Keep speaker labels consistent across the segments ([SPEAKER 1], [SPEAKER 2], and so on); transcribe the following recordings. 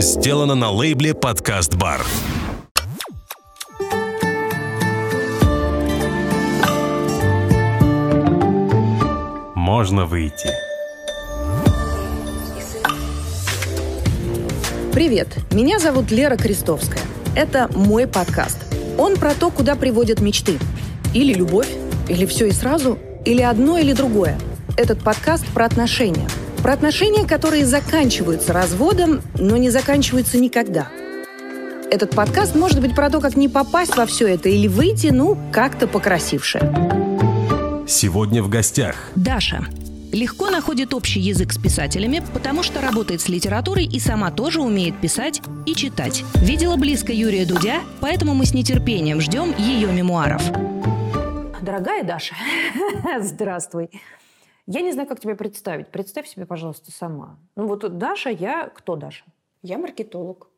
[SPEAKER 1] сделано на лейбле «Подкаст Бар». Можно выйти.
[SPEAKER 2] Привет, меня зовут Лера Крестовская. Это мой подкаст. Он про то, куда приводят мечты. Или любовь, или все и сразу, или одно, или другое. Этот подкаст про отношения. Про отношения, которые заканчиваются разводом, но не заканчиваются никогда. Этот подкаст может быть про то, как не попасть во все это или выйти, ну, как-то покрасивше.
[SPEAKER 1] Сегодня в гостях
[SPEAKER 2] Даша. Легко находит общий язык с писателями, потому что работает с литературой и сама тоже умеет писать и читать. Видела близко Юрия Дудя, поэтому мы с нетерпением ждем ее мемуаров.
[SPEAKER 3] Дорогая Даша, здравствуй. Я не знаю, как тебя представить. Представь себе, пожалуйста, сама. Ну вот Даша, я... Кто Даша?
[SPEAKER 4] Я маркетолог.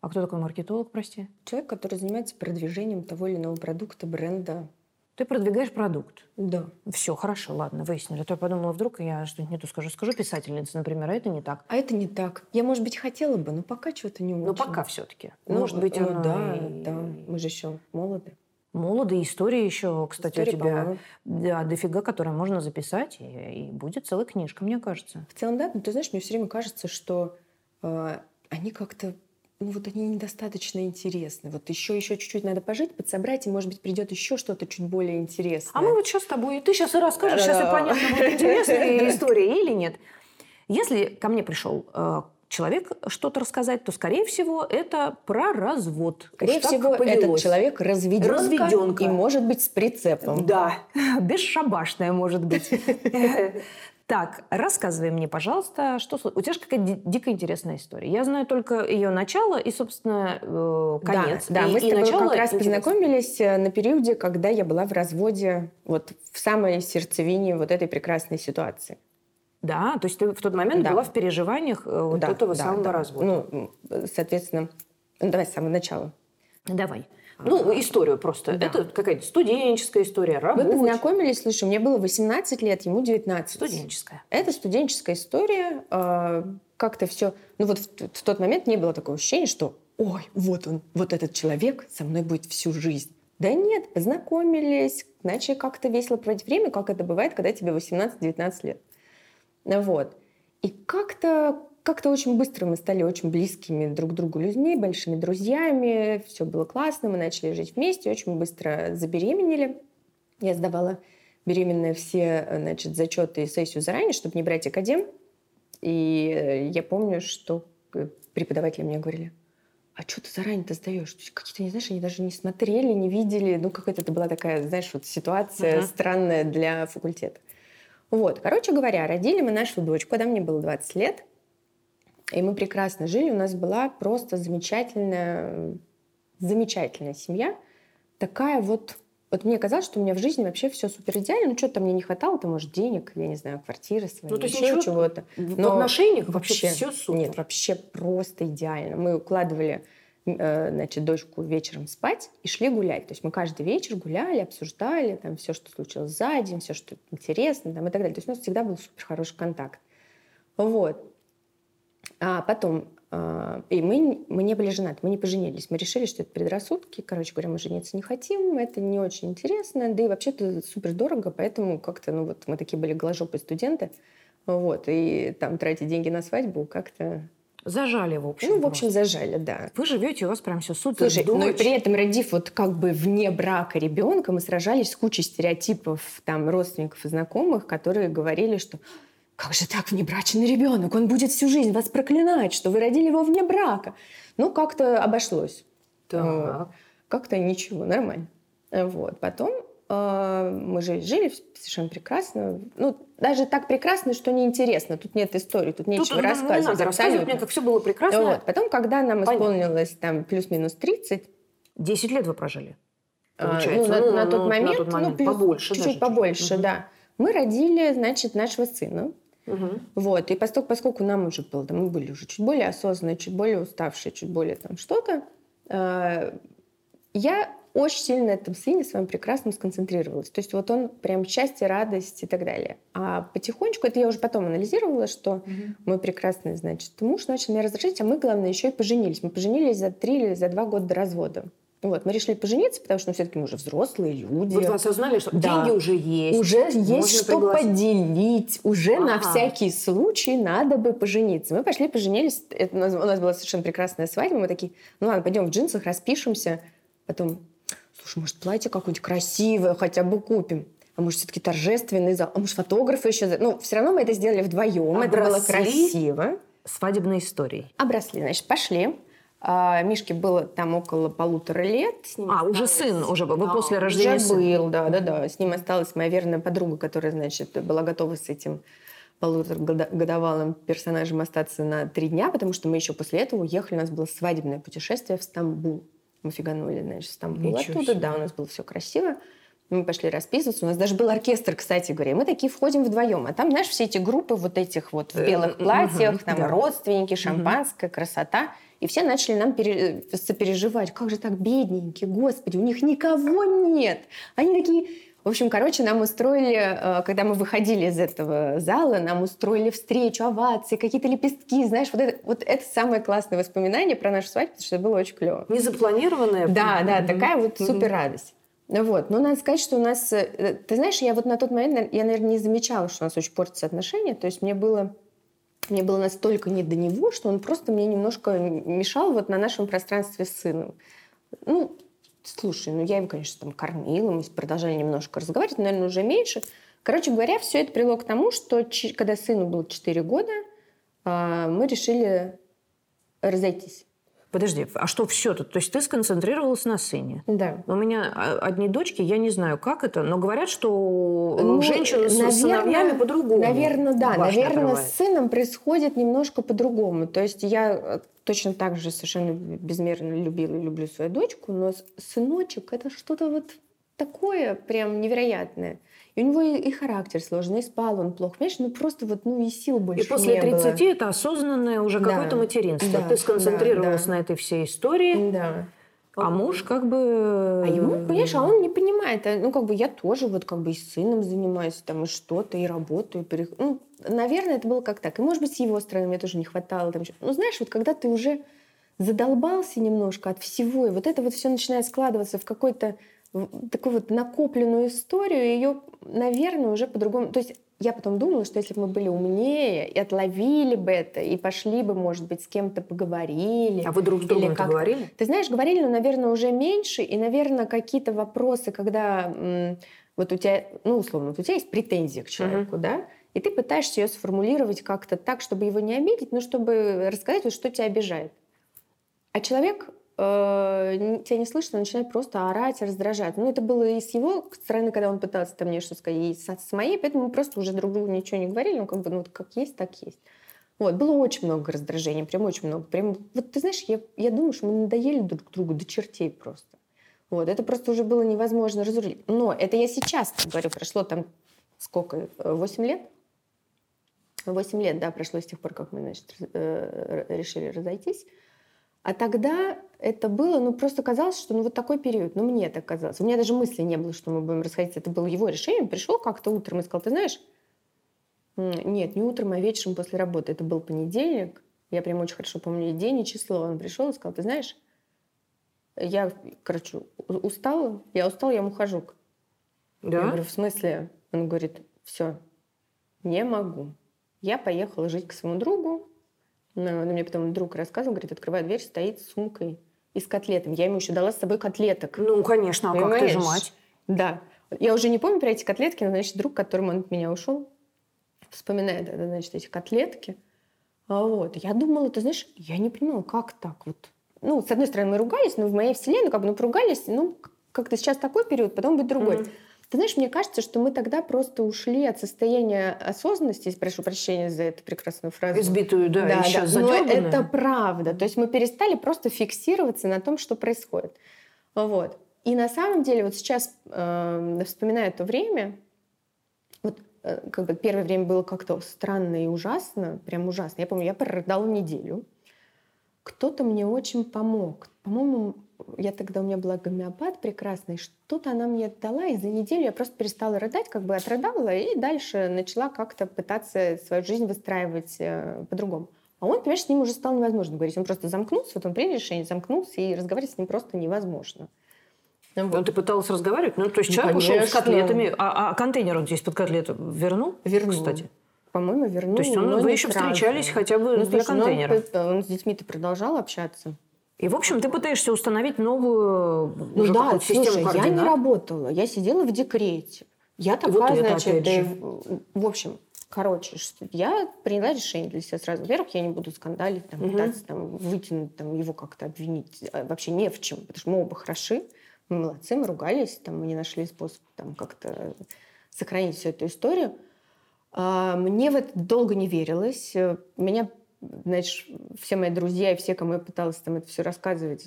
[SPEAKER 3] А кто такой маркетолог, прости?
[SPEAKER 4] Человек, который занимается продвижением того или иного продукта, бренда.
[SPEAKER 3] Ты продвигаешь продукт.
[SPEAKER 4] Да.
[SPEAKER 3] Все, хорошо, ладно, выяснили. А то я подумала, вдруг я что-нибудь не то скажу. Скажу писательница, например, а это не так.
[SPEAKER 4] А это не так. Я, может быть, хотела бы, но пока что-то не очень.
[SPEAKER 3] Но пока все-таки.
[SPEAKER 4] Ну,
[SPEAKER 3] Может быть,
[SPEAKER 4] ну,
[SPEAKER 3] оно
[SPEAKER 4] да,
[SPEAKER 3] и-
[SPEAKER 4] да. Мы же еще молоды.
[SPEAKER 3] Молодые истории еще, кстати,
[SPEAKER 4] История,
[SPEAKER 3] у тебя да, дофига, которые можно записать, и, и будет целая книжка, мне кажется.
[SPEAKER 4] В целом, да, но ты знаешь, мне все время кажется, что э, они как-то ну вот они недостаточно интересны. Вот еще, еще чуть-чуть надо пожить, подсобрать, и, может быть, придет еще что-то чуть более интересное.
[SPEAKER 3] А мы вот сейчас с тобой, ты сейчас и расскажешь, сейчас и понятно, будет интересная история или нет. Если ко мне пришел э, человек что-то рассказать, то, скорее всего, это про развод.
[SPEAKER 4] Скорее
[SPEAKER 3] Уж
[SPEAKER 4] всего, этот человек разведенка,
[SPEAKER 3] Разведенка.
[SPEAKER 4] и может быть с прицепом.
[SPEAKER 3] Да, бесшабашная может быть. Так, рассказывай мне, пожалуйста, что у тебя же какая-то ди- дико интересная история. Я знаю только ее начало и, собственно, э, конец.
[SPEAKER 4] Да, да
[SPEAKER 3] И-
[SPEAKER 4] мы с тобой
[SPEAKER 3] начало
[SPEAKER 4] как раз
[SPEAKER 3] интересно.
[SPEAKER 4] познакомились э, на периоде, когда я была в разводе, вот в самой сердцевине вот этой прекрасной ситуации.
[SPEAKER 3] Да, то есть ты в тот момент
[SPEAKER 4] Да.
[SPEAKER 3] была в переживаниях э, вот
[SPEAKER 4] Да,
[SPEAKER 3] этого
[SPEAKER 4] да,
[SPEAKER 3] самого
[SPEAKER 4] да.
[SPEAKER 3] развода.
[SPEAKER 4] Ну, соответственно, ну, давай с самого начала.
[SPEAKER 3] Давай. Ну, историю просто.
[SPEAKER 4] Да.
[SPEAKER 3] Это какая-то студенческая история,
[SPEAKER 4] Мы
[SPEAKER 3] рабочая.
[SPEAKER 4] познакомились, слушай, мне было 18 лет, ему 19.
[SPEAKER 3] Студенческая.
[SPEAKER 4] Это студенческая история. э, Как-то все... Ну вот в, в тот момент не было такого ощущения, что ой, вот он, вот этот человек со мной будет всю жизнь. Да нет, познакомились, начали как-то весело проводить время, как это бывает, когда тебе 18-19 лет. Вот. И как-то как-то очень быстро мы стали очень близкими друг к другу людьми, большими друзьями. Все было классно, мы начали жить вместе, очень быстро забеременели. Я сдавала беременная все значит, зачеты и сессию заранее, чтобы не брать академ. И э, я помню, что э, преподаватели мне говорили, а что ты заранее-то сдаешь? Какие-то, не знаешь, они даже не смотрели, не видели. Ну, какая-то это была такая, знаешь, вот ситуация
[SPEAKER 3] Мгм.
[SPEAKER 4] странная для факультета. Вот, короче говоря, родили мы нашу дочку, когда мне было 20 лет. И мы прекрасно жили. У нас была просто замечательная, замечательная семья. Такая вот... Вот мне казалось, что у меня в жизни вообще все супер идеально. Ну, что-то мне не хватало, то, может, денег, я не знаю, квартиры своей,
[SPEAKER 3] Ну, то есть
[SPEAKER 4] еще чего-то.
[SPEAKER 3] В
[SPEAKER 4] Но
[SPEAKER 3] отношениях вообще, все супер.
[SPEAKER 4] Нет, вообще просто идеально. Мы укладывали значит, дочку вечером спать и шли гулять. То есть мы каждый вечер гуляли, обсуждали там все, что случилось за день, все, что интересно там, и так далее. То есть у нас всегда был супер хороший контакт. Вот. А потом, э, и мы, мы не были женаты, мы не поженились. Мы решили, что это предрассудки. Короче говоря, мы жениться не хотим, это не очень интересно, да и вообще-то супер дорого, поэтому как-то, ну вот мы такие были голожопые студенты, вот, и там тратить деньги на свадьбу как-то...
[SPEAKER 3] Зажали, в общем.
[SPEAKER 4] Ну, в общем,
[SPEAKER 3] просто.
[SPEAKER 4] зажали, да.
[SPEAKER 3] Вы живете, у вас прям все супер.
[SPEAKER 4] Слушай, ну и
[SPEAKER 3] дочь.
[SPEAKER 4] при этом, родив вот как бы вне брака ребенка, мы сражались с кучей стереотипов там родственников и знакомых, которые говорили, что как же так внебрачный ребенок, он будет всю жизнь вас проклинать, что вы родили его вне брака. Ну, как-то обошлось.
[SPEAKER 3] Так.
[SPEAKER 4] Вот. Как-то ничего, нормально. Вот. Потом э, мы жили, жили совершенно прекрасно. Ну, даже так прекрасно, что неинтересно. Тут нет истории, тут
[SPEAKER 3] Тут
[SPEAKER 4] нечего
[SPEAKER 3] ну, не
[SPEAKER 4] рассказывать.
[SPEAKER 3] надо рассказывать мне, как все было прекрасно.
[SPEAKER 4] Вот. Потом, когда нам
[SPEAKER 3] Понятно.
[SPEAKER 4] исполнилось там плюс-минус 30,
[SPEAKER 3] 10 лет вы прожили.
[SPEAKER 4] а,
[SPEAKER 3] Получается,
[SPEAKER 4] ну, на,
[SPEAKER 3] ну,
[SPEAKER 4] на тот
[SPEAKER 3] ну,
[SPEAKER 4] момент,
[SPEAKER 3] на тот момент
[SPEAKER 4] ну, плюс-
[SPEAKER 3] побольше
[SPEAKER 4] чуть-чуть побольше,
[SPEAKER 3] чуть-чуть.
[SPEAKER 4] да. Мы родили, значит, нашего сына.
[SPEAKER 3] Мгм.
[SPEAKER 4] Вот. И поскольку, поскольку нам уже было, да, мы были уже чуть более осознанные, чуть более уставшие, чуть более там что-то, э, я очень сильно на этом сыне своем прекрасном сконцентрировалась. То есть вот он прям счастье, радость и так далее. А потихонечку, это я уже потом анализировала, что угу. мой прекрасный, значит, муж начал меня раздражать, а мы, главное, еще и поженились. Мы поженились за три или за два года до развода. Вот, мы решили пожениться, потому что ну, все-таки мы уже взрослые люди.
[SPEAKER 3] Вот вы осознали, что да. деньги уже есть.
[SPEAKER 4] Уже есть что пригласить. поделить. Уже ага. на всякий случай надо бы пожениться. Мы пошли поженились. Это, у, нас, у нас была совершенно прекрасная свадьба. Мы такие, ну ладно, пойдем в джинсах, распишемся. Потом, слушай, может, платье какое-нибудь красивое хотя бы купим? А может, все-таки торжественный зал? А может, фотографы еще? Ну, все равно мы это сделали вдвоем. Обросли это было красиво.
[SPEAKER 3] Свадебной историей.
[SPEAKER 4] Обросли. Значит, пошли. А, Мишке было там около полутора лет.
[SPEAKER 3] С ним а, осталось... уже сын, уже вы да, после рождения
[SPEAKER 4] уже был, да, да, да. С ним осталась моя верная подруга, которая, значит, была готова с этим полуторагодовалым персонажем остаться на три дня, потому что мы еще после этого уехали, у нас было свадебное путешествие в Стамбул. Мы фиганули, значит, Стамбул Ничего оттуда, себе. да, у нас было все красиво. Мы пошли расписываться. У нас даже был оркестр, кстати говоря. Мы такие входим вдвоем. А там, знаешь, все эти группы вот этих вот в э, белых платьях, там да. родственники, шампанское, красота. И все начали нам пере... сопереживать. Как же так бедненькие, господи, у них никого нет. Они такие... В общем, короче, нам устроили, э, когда мы выходили из этого зала, нам устроили встречу, овации, какие-то лепестки, знаешь, вот это, вот это самое классное воспоминание про нашу свадьбу, потому что это было очень клево.
[SPEAKER 3] Незапланированная.
[SPEAKER 4] Да, да, такая вот супер радость. Вот. Но надо сказать, что у нас... Э, ты знаешь, я вот на тот момент, я, наверное, не замечала, что у нас очень портятся отношения. То есть мне было мне было настолько не до него, что он просто мне немножко мешал вот на нашем пространстве с сыном. Ну, слушай, ну я его, конечно, там кормила, мы продолжали немножко разговаривать, но, наверное, уже меньше. Короче говоря, все это привело к тому, что когда сыну было 4 года, а, мы решили разойтись.
[SPEAKER 3] Подожди, а что все тут? То есть ты сконцентрировалась на сыне?
[SPEAKER 4] Да.
[SPEAKER 3] У меня а, одни дочки, я не знаю, как это, но говорят, что ну, женщины с сыновьями по-другому.
[SPEAKER 4] Наверное, да. Наверное, отрывает. с сыном происходит немножко по-другому. То есть я э, точно так же совершенно безмерно любила и люблю свою дочку, но сыночек это что-то вот такое прям невероятное. И у него и, и характер сложный, и спал он плохо. Понимаешь, ну просто вот ну и сил больше
[SPEAKER 3] И после
[SPEAKER 4] не
[SPEAKER 3] 30
[SPEAKER 4] было.
[SPEAKER 3] это осознанное уже да. какое-то материнство. Да. Ты сконцентрировалась да, да. на этой всей истории.
[SPEAKER 4] Да.
[SPEAKER 3] А муж как бы...
[SPEAKER 4] А ему, понимаешь, а он не понимает. А, ну, как бы я тоже вот как бы и с сыном занимаюсь, там, и что-то, и работаю. Перех... Ну, наверное, это было как так. И, может быть, с его стороны мне тоже не хватало. Там... Ну, знаешь, вот когда ты уже задолбался немножко от всего, и вот это вот все начинает складываться в какой-то такую вот накопленную историю, ее, наверное, уже по-другому... То есть я потом думала, что если бы мы были умнее и отловили бы это, и пошли бы, может быть, с кем-то поговорили.
[SPEAKER 3] А вы друг с другом это говорили?
[SPEAKER 4] Ты знаешь, говорили, но, наверное, уже меньше. И, наверное, какие-то вопросы, когда вот у тебя, ну, условно, вот у тебя есть претензия к человеку, uh-huh. да, и ты пытаешься ее сформулировать как-то так, чтобы его не обидеть, но чтобы рассказать, вот, что тебя обижает. А человек э, тебя не слышно, начинает просто орать, раздражать. Ну, это было и с его стороны, когда он пытался там мне что сказать, и с, с моей, поэтому мы просто уже друг другу ничего не говорили, ну, как бы, ну, как есть, так есть. Вот, было очень много раздражения, прям очень много. Прям, вот ты знаешь, я, я думаю, что мы надоели друг другу до чертей просто. Вот, это просто уже было невозможно разрулить. Но это я сейчас говорю, прошло там сколько, 8 лет? 8 лет, да, прошло с тех пор, как мы, значит, э, решили разойтись. А тогда это было, ну, просто казалось, что ну вот такой период, ну, мне так казалось. У меня даже мысли не было, что мы будем расходиться. Это было его решение. Он пришел как-то утром и сказал, ты знаешь, нет, не утром, а вечером после работы. Это был понедельник. Я прям очень хорошо помню и день, и число. Он пришел и сказал, ты знаешь, я, короче, устала, я устал, я ухожу. Да? Я говорю, в смысле? Он говорит, все, не могу. Я поехала жить к своему другу, но, мне потом друг рассказывал, говорит, открывает дверь, стоит с сумкой и с котлетами. Я ему еще дала с собой котлеток.
[SPEAKER 3] Ну, конечно, а Понимаешь? как ты же мать?
[SPEAKER 4] Да. Я уже не помню про эти котлетки, но, значит, друг, которому он от меня ушел, вспоминает, значит, эти котлетки. А вот. Я думала, ты знаешь, я не понимала, как так вот. Ну, с одной стороны, мы ругались, но в моей вселенной как бы, ну, поругались, ну, как-то сейчас такой период, потом будет другой. Mm-hmm. Ты знаешь, мне кажется, что мы тогда просто ушли от состояния осознанности, прошу прощения за эту прекрасную фразу.
[SPEAKER 3] Избитую, да, да еще да. Но
[SPEAKER 4] это правда. То есть мы перестали просто фиксироваться на том, что происходит. Вот. И на самом деле вот сейчас, э, вспоминая то время, вот э, как бы первое время было как-то странно и ужасно, прям ужасно. Я помню, я прорыдала неделю. Кто-то мне очень помог. По-моему, я тогда, у меня была гомеопат прекрасный, что-то она мне дала, и за неделю я просто перестала рыдать, как бы отрыдала, и дальше начала как-то пытаться свою жизнь выстраивать э, по-другому. А он, понимаешь, с ним уже стало невозможно говорить. Он просто замкнулся, вот он принял решение, замкнулся, и разговаривать с ним просто невозможно.
[SPEAKER 3] Ну, вот. Ну, ты пыталась разговаривать? Ну, то есть ну, человек конечно. ушел с котлетами, а, а контейнер он здесь под котлету вернул?
[SPEAKER 4] Вернул.
[SPEAKER 3] Кстати.
[SPEAKER 4] По-моему, вернул.
[SPEAKER 3] То есть он, вы еще сразу. встречались хотя бы ну, для слушай, контейнера?
[SPEAKER 4] Он, он с детьми-то продолжал общаться.
[SPEAKER 3] И, в общем, ты пытаешься установить новую
[SPEAKER 4] ну, да, систему слушай, координат. я не работала, я сидела в декрете. Я такая, вот значит, да, в общем, короче, я приняла решение для себя сразу. Во-первых, я не буду скандалить, там, угу. пытаться там, вытянуть, там, его как-то обвинить. А вообще не в чем, потому что мы оба хороши, мы молодцы, мы ругались, там, мы не нашли способ там, как-то сохранить всю эту историю. А, мне в это долго не верилось. Меня знаешь, все мои друзья и все, кому я пыталась там это все рассказывать,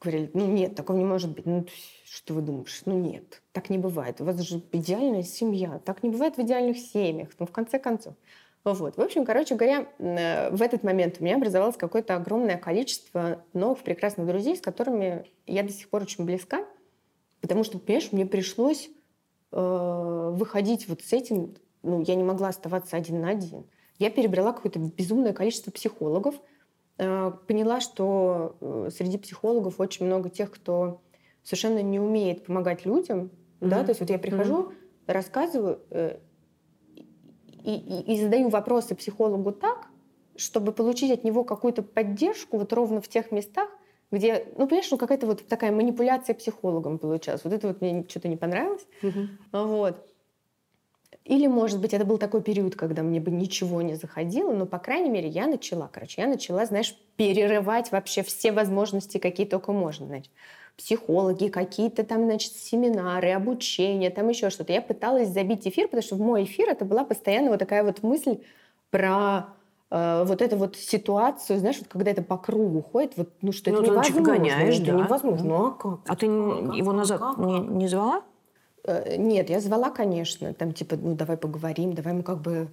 [SPEAKER 4] говорили, ну нет, такого не может быть. Ну, что вы думаешь? Ну нет, так не бывает. У вас же идеальная семья. Так не бывает в идеальных семьях. Ну, в конце концов. Вот. В общем, короче говоря, э, в этот момент у меня образовалось какое-то огромное количество новых прекрасных друзей, с которыми я до сих пор очень близка. Потому что, понимаешь, мне пришлось э, выходить вот с этим. Ну, я не могла оставаться один на один. Я перебрала какое-то безумное количество психологов, э, поняла, что э, среди психологов очень много тех, кто совершенно не умеет помогать людям, mm-hmm. да, то есть вот я прихожу, mm-hmm. рассказываю э, и, и, и задаю вопросы психологу так, чтобы получить от него какую-то поддержку вот ровно в тех местах, где, ну, понимаешь, ну, какая-то вот такая манипуляция психологом получалась. Вот это вот мне что-то не понравилось. Mm-hmm. Вот. Или, может быть, это был такой период, когда мне бы ничего не заходило, но, по крайней мере, я начала, короче, я начала, знаешь, перерывать вообще все возможности, какие только можно, значит. Психологи, какие-то там, значит, семинары, обучение, там еще что-то. Я пыталась забить эфир, потому что в мой эфир это была постоянно вот такая вот мысль про э, вот эту вот ситуацию, знаешь, вот когда это по кругу ходит, вот, ну что ну, это невозможно. Гоняешь, это да. невозможно. Ну а как?
[SPEAKER 3] А ты а его назад как? Не, не звала?
[SPEAKER 4] Э, нет, я звала, конечно, там типа, ну давай поговорим, давай мы как бы...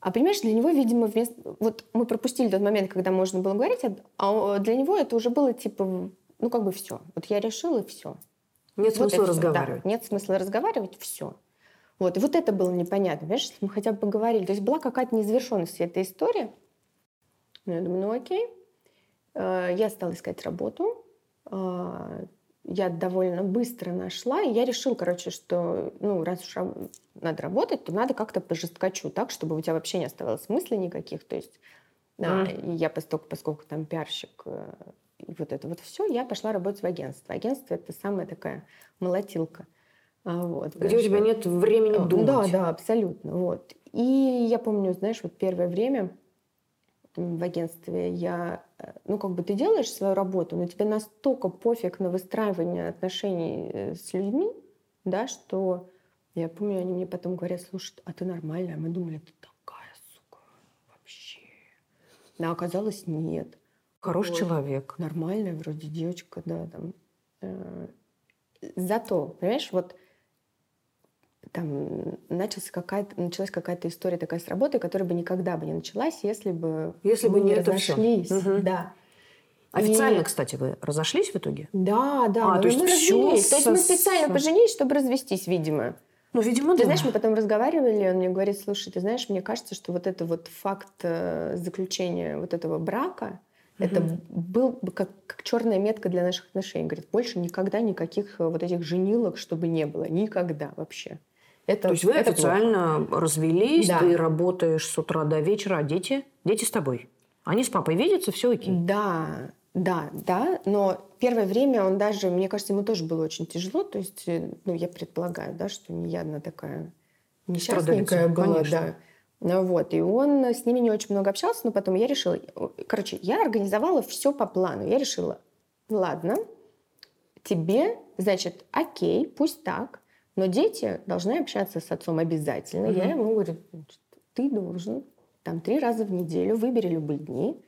[SPEAKER 4] А понимаешь, для него, видимо, вместо... Вот мы пропустили тот момент, когда можно было говорить, а для него это уже было типа, ну как бы все. Вот я решила, и все.
[SPEAKER 3] Нет вот смысла разговаривать.
[SPEAKER 4] Да, нет смысла разговаривать, все. Вот. И вот это было непонятно. Понимаешь, если мы хотя бы поговорили. То есть была какая-то неzaвершенность этой истории. Ну, я думаю, ну окей. Э, я стала искать работу а, я довольно быстро нашла, и я решила, короче, что, ну, раз уж надо работать, то надо как-то по жесткачу, так, чтобы у тебя вообще не оставалось смысла никаких, то есть mm. я, поскольку, поскольку там пиарщик, э, и вот это вот все, я пошла работать в агентство. Агентство — это самая такая молотилка.
[SPEAKER 3] А, вот, Где у тебя нет времени думать.
[SPEAKER 4] Да, да, абсолютно. Вот. И я помню, знаешь, вот первое время в агентстве я, э, ну, как бы ты делаешь свою работу, но тебе настолько пофиг на выстраивание отношений э, с людьми, да, что я помню, они мне потом говорят, слушай, а ты нормальная? Мы думали, ты такая, сука, вообще. Но оказалось, нет.
[SPEAKER 3] Хороший вот. человек.
[SPEAKER 4] Нормальная вроде девочка, да, там. Э, зато, понимаешь, вот там начался какая-то, началась какая-то история такая с работой, которая бы никогда бы не началась, если бы
[SPEAKER 3] если бы не разошлись.
[SPEAKER 4] Угу. Да.
[SPEAKER 3] Официально, и... кстати, вы разошлись в итоге?
[SPEAKER 4] Да, да. А, то есть мы развелись. Со... То есть мы специально поженились, чтобы развестись, видимо.
[SPEAKER 3] Ну, видимо,
[SPEAKER 4] ты
[SPEAKER 3] да.
[SPEAKER 4] знаешь, мы потом разговаривали, он мне говорит, слушай, ты знаешь, мне кажется, что вот это вот факт э, заключения вот этого брака, угу. это был бы как, как черная метка для наших отношений. Говорит, больше никогда никаких э, вот этих женилок, чтобы не было. Никогда вообще.
[SPEAKER 3] Это, То есть вы это официально плохо. развелись, да. ты работаешь с утра до вечера, а дети? Дети с тобой. Они с папой видятся, все окей.
[SPEAKER 4] Да, да, да. Но первое время он даже, мне кажется, ему тоже было очень тяжело. То есть, э, ну, я предполагаю, да, что не я одна такая несчастненькая была, конечно. да. Ну вот, и он с ними не очень много общался, но потом я решила, короче, я организовала все по плану. Я решила, ладно, тебе, значит, окей, пусть так, но дети должны общаться с отцом обязательно. Mm-hmm. Я ему говорю, ты должен там три раза в неделю, выбери любые дни,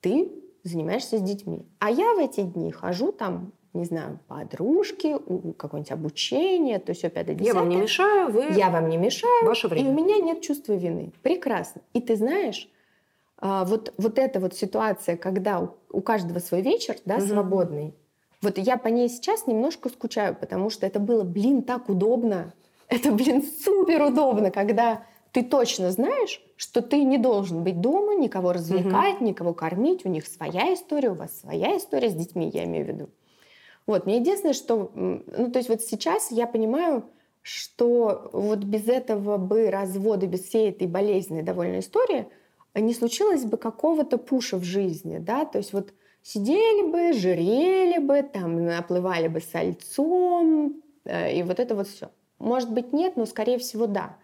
[SPEAKER 4] ты занимаешься с детьми. А я в эти дни хожу там, не знаю, подружки, какое-нибудь обучение, то есть опять 10
[SPEAKER 3] Я вам не мешаю, вы...
[SPEAKER 4] Я вам не мешаю.
[SPEAKER 3] Ваше время.
[SPEAKER 4] И у меня нет чувства вины. Прекрасно. И ты знаешь, а, вот, вот эта вот ситуация, когда у каждого свой вечер, да, угу. свободный, Вот я по ней сейчас немножко скучаю, потому что это было, блин, так удобно. Это, блин, супер удобно, когда ты точно знаешь, что ты не должен быть дома, никого развлекать, угу. никого кормить. У них своя история, у вас своя история с детьми, я имею в виду. Вот, мне единственное, что... Ну, то есть вот сейчас я понимаю, что вот без этого бы развода, без всей этой болезненной довольно истории не случилось бы какого-то пуша в жизни, да, то есть вот сидели бы, жирели бы, там, наплывали бы сальцом, э, и вот это вот все. Может быть, нет, но, скорее всего, да.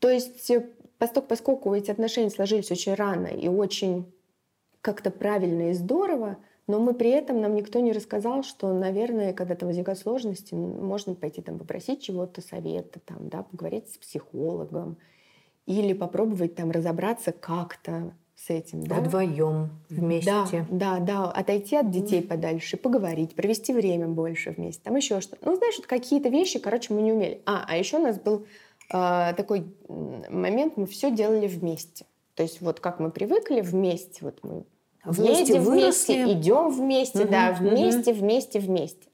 [SPEAKER 4] То есть, э, поскольку, поскольку эти отношения сложились очень рано и очень как-то правильно и здорово, но мы при этом, нам никто не рассказал, что, наверное, когда там возникают сложности, можно пойти там попросить чего-то, совета, там, да, поговорить с психологом или попробовать там разобраться как-то с этим. Да?
[SPEAKER 3] Вдвоем, вместе.
[SPEAKER 4] Да, да, да. Отойти от детей mm. подальше, поговорить, провести время больше вместе. Там еще что-то. Ну, знаешь, вот какие-то вещи, короче, мы не умели. А, а еще у нас был э, такой момент, мы все делали вместе. То есть вот как мы привыкли вместе, вот мы вместе, едем вместе, идем вместе, угу, да, вместе, угу. вместе, вместе.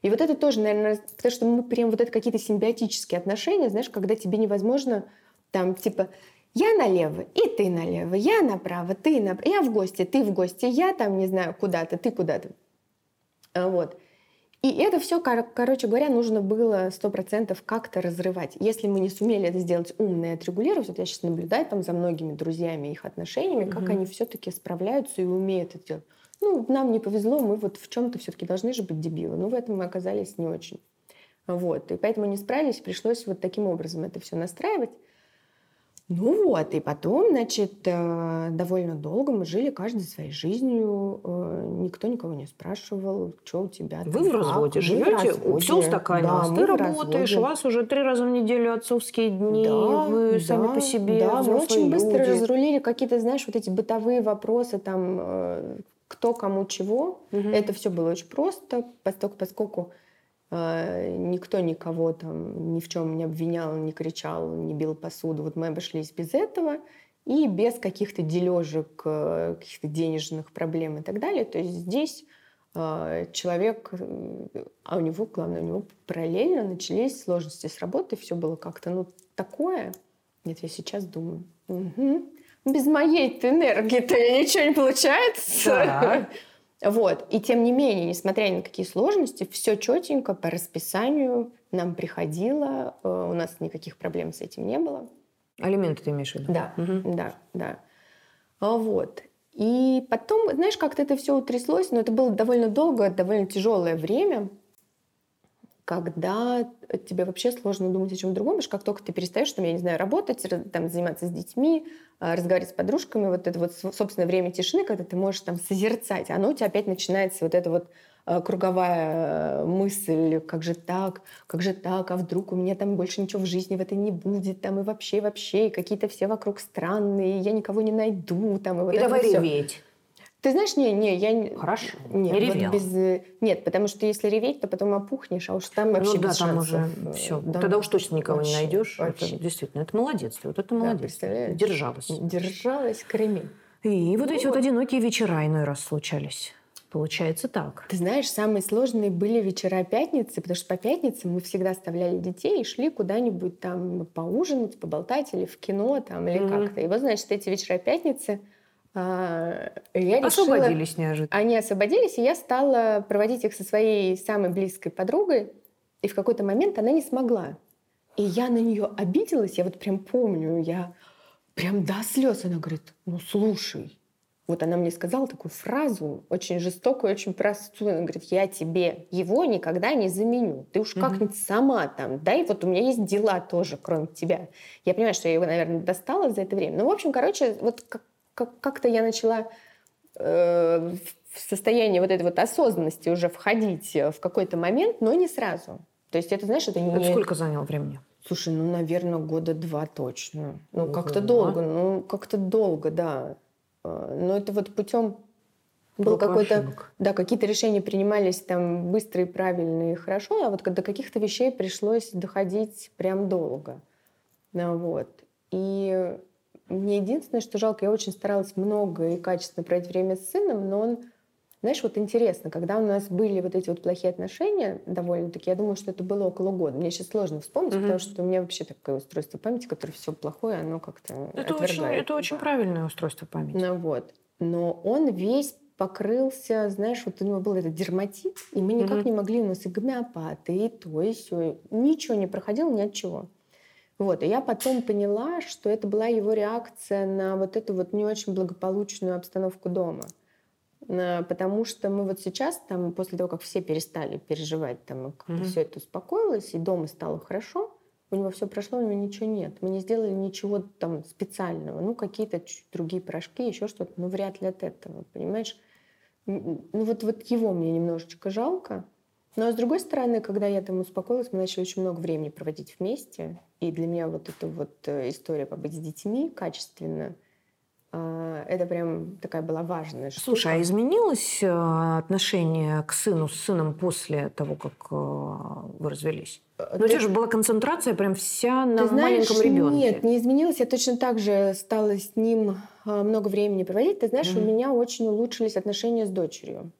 [SPEAKER 4] И вот это тоже, наверное, потому что мы прям вот это какие-то симбиотические отношения, знаешь, когда тебе невозможно там типа я налево, и ты налево, я направо, ты направо, я в гости, ты в гости, я там, не знаю, куда-то, ты куда-то. А вот. И это все, кор- короче говоря, нужно было сто процентов как-то разрывать. Если мы не сумели это сделать умно и отрегулировать, вот я сейчас наблюдаю там за многими друзьями их отношениями, mm-hmm. как они все-таки справляются и умеют это делать. Ну, нам не повезло, мы вот в чем-то все-таки должны же быть дебилы. Но в этом мы оказались не очень. Вот. И поэтому не справились, пришлось вот таким образом это все настраивать. Ну вот, и потом, значит, э, довольно долго мы жили каждой своей жизнью. Э, никто никого не спрашивал, что у тебя.
[SPEAKER 3] Вы в разводе живете, все устаканилось. Да, Ты работаешь, у вас уже три раза в неделю отцовские дни, да, вы да, сами по себе.
[SPEAKER 4] Да, мы очень быстро разрулили какие-то, знаешь, вот эти бытовые вопросы, там, э, кто кому чего. Угу. Это все было очень просто, поскольку, поскольку никто никого там ни в чем не обвинял, не кричал, не бил посуду. Вот мы обошлись без этого и без каких-то дележек, э, каких-то денежных проблем и так далее. То есть здесь а, человек, а у него, главное, у него параллельно начались сложности с работой, все было как-то, ну, такое. Нет, я сейчас думаю, угу. без моей-то энергии-то ничего не получается.
[SPEAKER 3] Да.
[SPEAKER 4] Вот. И тем не менее, несмотря ни на какие сложности, все четенько по расписанию нам приходило, э, у нас никаких проблем с этим не было.
[SPEAKER 3] Алименты ты имеешь в виду?
[SPEAKER 4] Да, угу. да, да. А вот. И потом, знаешь, как-то это все утряслось, но это было довольно долгое, довольно тяжелое время когда тебе вообще сложно думать о чем другом, потому что как только ты перестаешь, там, я не знаю, работать, там, заниматься с детьми, а, разговаривать с подружками, вот это вот собственное время тишины, когда ты можешь там созерцать, оно у тебя опять начинается вот это вот а, круговая мысль, как же так, как же так, а вдруг у меня там больше ничего в жизни в этой не будет, там и вообще, вообще, и какие-то все вокруг странные, я никого не найду, там и вот
[SPEAKER 3] и
[SPEAKER 4] это
[SPEAKER 3] давай
[SPEAKER 4] вот
[SPEAKER 3] реветь.
[SPEAKER 4] Ты знаешь, не, не, я...
[SPEAKER 3] Хорошо,
[SPEAKER 4] нет,
[SPEAKER 3] не ревел.
[SPEAKER 4] Вот без... Э, нет, потому что если реветь, то потом опухнешь, а уж там вообще
[SPEAKER 3] ну, да,
[SPEAKER 4] без
[SPEAKER 3] там
[SPEAKER 4] шансов.
[SPEAKER 3] уже все. Да. Тогда уж точно никого
[SPEAKER 4] вообще,
[SPEAKER 3] не найдешь.
[SPEAKER 4] Вообще.
[SPEAKER 3] Это действительно, это молодец. Вот это молодец.
[SPEAKER 4] Да,
[SPEAKER 3] Держалась.
[SPEAKER 4] Держалась кремень.
[SPEAKER 3] И вот эти вот одинокие вечера иной раз случались. Получается так.
[SPEAKER 4] Ты знаешь, самые сложные были вечера пятницы, потому что по пятницам мы всегда оставляли детей и шли куда-нибудь там поужинать, поболтать или в кино там, или mm-hmm. как-то. И вот, значит, эти вечера пятницы а, я
[SPEAKER 3] освободились
[SPEAKER 4] решила,
[SPEAKER 3] неожиданно.
[SPEAKER 4] Они освободились, и я стала проводить их со своей самой близкой подругой. И в какой-то момент она не смогла. И я на нее обиделась, я вот прям помню, я прям до слез. Она говорит, ну слушай, вот она мне сказала такую фразу, очень жестокую, очень простую. Она говорит, я тебе его никогда не заменю. Ты уж как-нибудь сама там, да, и вот у меня есть дела тоже, кроме тебя. Я понимаю, что я его, наверное, достала за это время. Ну, в общем, короче, вот как как-то я начала э, в состояние вот этой вот осознанности уже входить в какой-то момент, но не сразу. То есть это, знаешь, это не...
[SPEAKER 3] Это сколько заняло времени?
[SPEAKER 4] Слушай, ну, наверное, года два точно. Ну, Ого. как-то долго, ну, как-то долго, да. Э, но это вот путем был какой-то, да, какие-то решения принимались там быстро и правильно и хорошо, а вот до каких-то вещей пришлось доходить прям долго. Ну, вот. И мне единственное, что жалко, я очень старалась много и качественно проводить время с сыном, но он знаешь, вот интересно, когда у нас были вот эти вот плохие отношения довольно-таки, я думаю, что это было около года. Мне сейчас сложно вспомнить,
[SPEAKER 3] Мгм.
[SPEAKER 4] потому что у меня вообще такое устройство памяти, которое все плохое, оно как-то
[SPEAKER 3] Это очень,
[SPEAKER 4] отвергает.
[SPEAKER 3] это очень правильное устройство памяти.
[SPEAKER 4] Ну вот. Но он весь покрылся, знаешь, вот у него был этот дерматит, и мы никак
[SPEAKER 3] Мгм.
[SPEAKER 4] не могли, у нас и гомеопаты, и то, и все. Ничего не проходило, ни от чего. Вот. И я потом поняла, что это была его реакция на вот эту вот не очень благополучную обстановку дома. Потому что мы вот сейчас, там, после того, как все перестали переживать, там, как-то
[SPEAKER 3] Мгм.
[SPEAKER 4] все это успокоилось, и дома стало хорошо, у него все прошло, у него ничего нет. Мы не сделали ничего там специального. Ну, какие-то другие порошки, еще что-то. Ну, вряд ли от этого, понимаешь? Ну, вот, вот его мне немножечко жалко. Но, с другой стороны, когда я там успокоилась, мы начали очень много времени проводить вместе. И для меня вот эта вот э, история побыть с детьми качественно, а, это прям такая была важная штука.
[SPEAKER 3] Слушай, а изменилось э, отношение к сыну с сыном после того, как э, вы развелись?
[SPEAKER 4] Э,
[SPEAKER 3] Ну, у
[SPEAKER 4] ты-
[SPEAKER 3] тебя же была концентрация прям вся на
[SPEAKER 4] Ты знаешь,
[SPEAKER 3] маленьком ребенке.
[SPEAKER 4] Нет, не изменилось. Я точно так же стала с ним много времени проводить. Ты знаешь, у
[SPEAKER 3] Мгм.
[SPEAKER 4] меня очень улучшились отношения с дочерью.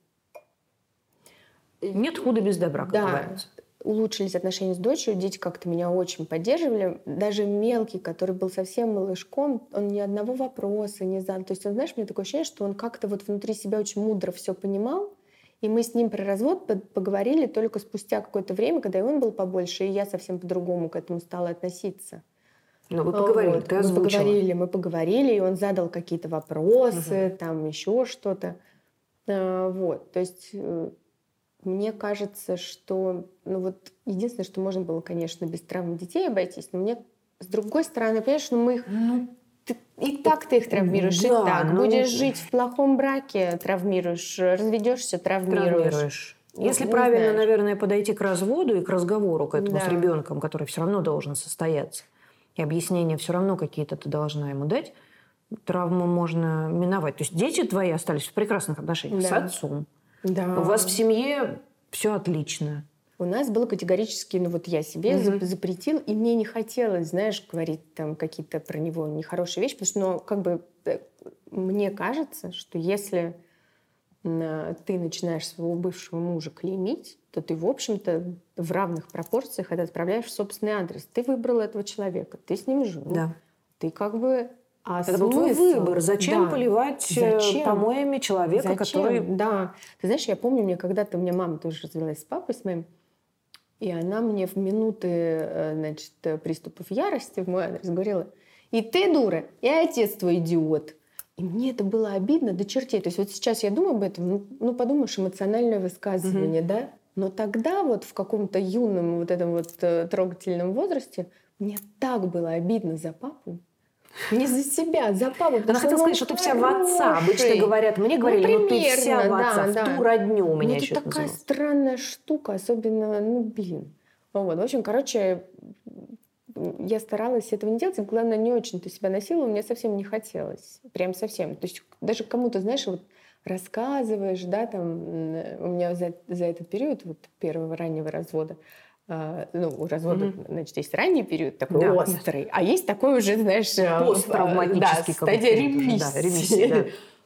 [SPEAKER 3] Нет худа без добра, как
[SPEAKER 4] Да.
[SPEAKER 3] говорится.
[SPEAKER 4] Улучшились отношения с дочерью, дети как-то меня очень поддерживали. Даже мелкий, который был совсем малышком, он ни одного вопроса не задал. То есть, он, знаешь, у меня такое ощущение, что он как-то вот внутри себя очень мудро все понимал. И мы с ним про развод по- поговорили только спустя какое-то время, когда и он был побольше, и я совсем по-другому к этому стала относиться.
[SPEAKER 3] Ну, вы поговорили,
[SPEAKER 4] Вот,
[SPEAKER 3] ты
[SPEAKER 4] мы
[SPEAKER 3] озвучила.
[SPEAKER 4] поговорили, мы поговорили, и он задал какие-то вопросы, там еще что-то. А, Вот, то есть э, мне кажется, что, ну вот, единственное, что можно было, конечно, без травм детей обойтись, но мне, с другой стороны, понимаешь, ну мы их,
[SPEAKER 3] Ну,
[SPEAKER 4] ты- и так ты их травмируешь, и
[SPEAKER 3] Да,
[SPEAKER 4] так.
[SPEAKER 3] ну-
[SPEAKER 4] Будешь жить в плохом браке, травмируешь, разведешься, травмируешь.
[SPEAKER 3] травмируешь.
[SPEAKER 4] Ну,
[SPEAKER 3] Если
[SPEAKER 4] не
[SPEAKER 3] правильно,
[SPEAKER 4] знаешь.
[SPEAKER 3] наверное, подойти к разводу и к разговору к этому с
[SPEAKER 4] Да.
[SPEAKER 3] ребенком, который все равно должен состояться, и объяснения все равно какие-то ты должна ему дать, травму можно миновать. То есть дети твои остались в прекрасных отношениях с
[SPEAKER 4] Да.
[SPEAKER 3] отцом.
[SPEAKER 4] Да.
[SPEAKER 3] У вас в семье все отлично.
[SPEAKER 4] У нас было категорически, ну вот я себе
[SPEAKER 3] Мгм.
[SPEAKER 4] зап- запретил, и мне не хотелось, знаешь, говорить там какие-то про него нехорошие вещи, потому что, ну, как бы, э, мне кажется, что если м, ты начинаешь своего бывшего мужа клеймить, то ты, в общем-то, в равных пропорциях это отправляешь в собственный адрес. Ты выбрал этого человека, ты с ним жил.
[SPEAKER 3] Да.
[SPEAKER 4] Ты как бы... А
[SPEAKER 3] Это был твой выбор. Зачем
[SPEAKER 4] Да.
[SPEAKER 3] поливать э,
[SPEAKER 4] Зачем?
[SPEAKER 3] помоями человека,
[SPEAKER 4] Зачем?
[SPEAKER 3] который...
[SPEAKER 4] Да. Ты знаешь, я помню, мне когда-то у меня мама тоже развелась с папой с моим, и она мне в минуты, э, значит, э, приступов ярости в мой адрес говорила, и ты дура, и отец твой идиот. И мне это было обидно до чертей. То есть вот сейчас я думаю об этом, ну, ну подумаешь, эмоциональное высказывание, да? Но тогда вот в каком-то юном вот этом вот трогательном возрасте мне так было обидно за папу. Не за себя, за папу.
[SPEAKER 3] Она хотела сказать, что ты вся в отца. Обычно говорят, мне говорили, ну, ты вся в
[SPEAKER 4] примерно,
[SPEAKER 3] отца,
[SPEAKER 4] да,
[SPEAKER 3] в
[SPEAKER 4] да.
[SPEAKER 3] ту родню у
[SPEAKER 4] Ну,
[SPEAKER 3] меня
[SPEAKER 4] это
[SPEAKER 3] еще
[SPEAKER 4] такая странная штука, особенно, ну, блин. Вот, в общем, короче, я старалась этого не делать, и, главное, не очень-то себя насиловала, мне совсем не хотелось. Прям совсем. То есть даже кому-то, знаешь, вот рассказываешь, да, там, у меня за, за этот период вот первого раннего развода, ну, у развода,
[SPEAKER 3] Мгм.
[SPEAKER 4] значит, есть ранний период, такой
[SPEAKER 3] Да.
[SPEAKER 4] острый, а есть такой уже, знаешь, а,
[SPEAKER 3] Посттравматический
[SPEAKER 4] да, стадия
[SPEAKER 3] какой-то, да,
[SPEAKER 4] ремиссии.
[SPEAKER 3] ремиссии,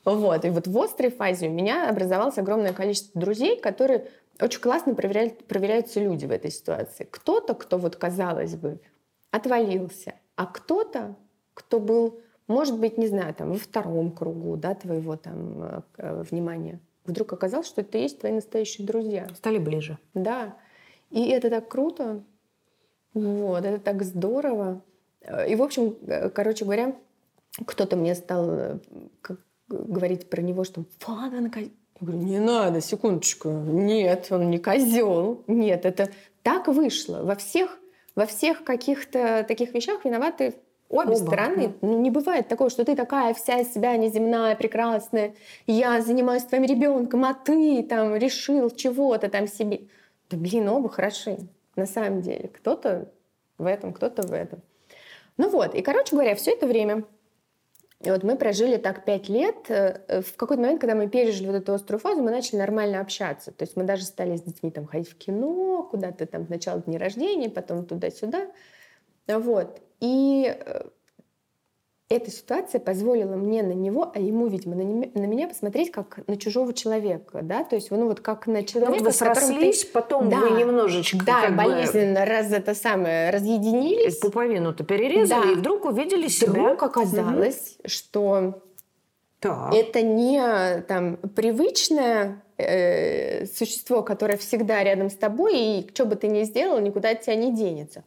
[SPEAKER 3] да.
[SPEAKER 4] Вот. И вот в острой фазе у меня образовалось огромное количество друзей, которые очень классно проверяют, проверяются люди в этой ситуации. Кто-то, кто вот, казалось бы, отвалился, а кто-то, кто был, может быть, не знаю, там, во втором кругу, да, твоего там э, э, внимания, вдруг оказалось, что это и есть твои настоящие друзья.
[SPEAKER 3] Стали ближе.
[SPEAKER 4] Да. И это так круто. Вот, это так здорово. Э, И, в общем, э, короче говоря, кто-то мне стал э, как говорить про него, что вот он козел. Я говорю, не надо, секундочку. Нет, он не козел. Нет, это так вышло. Во всех, во всех каких-то таких вещах виноваты обе
[SPEAKER 3] Оба,
[SPEAKER 4] стороны. Ну, не бывает такого, что ты такая вся из себя неземная, прекрасная, я занимаюсь твоим ребенком, а ты там решил чего-то там себе. Блин, оба хороши, на самом деле. Кто-то в этом, кто-то в этом. Ну вот, и, короче говоря, все это время и вот мы прожили так пять лет. Э, В какой-то момент, когда мы пережили вот эту острую фазу, мы начали нормально общаться. То есть мы даже стали с детьми там ходить в кино, куда-то там сначала дни рождения, потом туда-сюда. Вот. И э, эта ситуация позволила мне на него, а ему, видимо, на, не- на меня посмотреть как на чужого человека, да, то есть, ну вот как на
[SPEAKER 3] Ну,
[SPEAKER 4] человека,
[SPEAKER 3] вот вы
[SPEAKER 4] с которым ты-
[SPEAKER 3] срослись, потом
[SPEAKER 4] Да.
[SPEAKER 3] вы немножечко
[SPEAKER 4] да,
[SPEAKER 3] как бы
[SPEAKER 4] болезненно раз это самое разъединились.
[SPEAKER 3] пуповину-то перерезали
[SPEAKER 4] Да.
[SPEAKER 3] и вдруг увидели себя.
[SPEAKER 4] Вдруг оказалось, что
[SPEAKER 3] Так.
[SPEAKER 4] это не там привычное э, существо, которое всегда рядом с тобой, и что бы ты ни сделал, никуда от тебя не денется.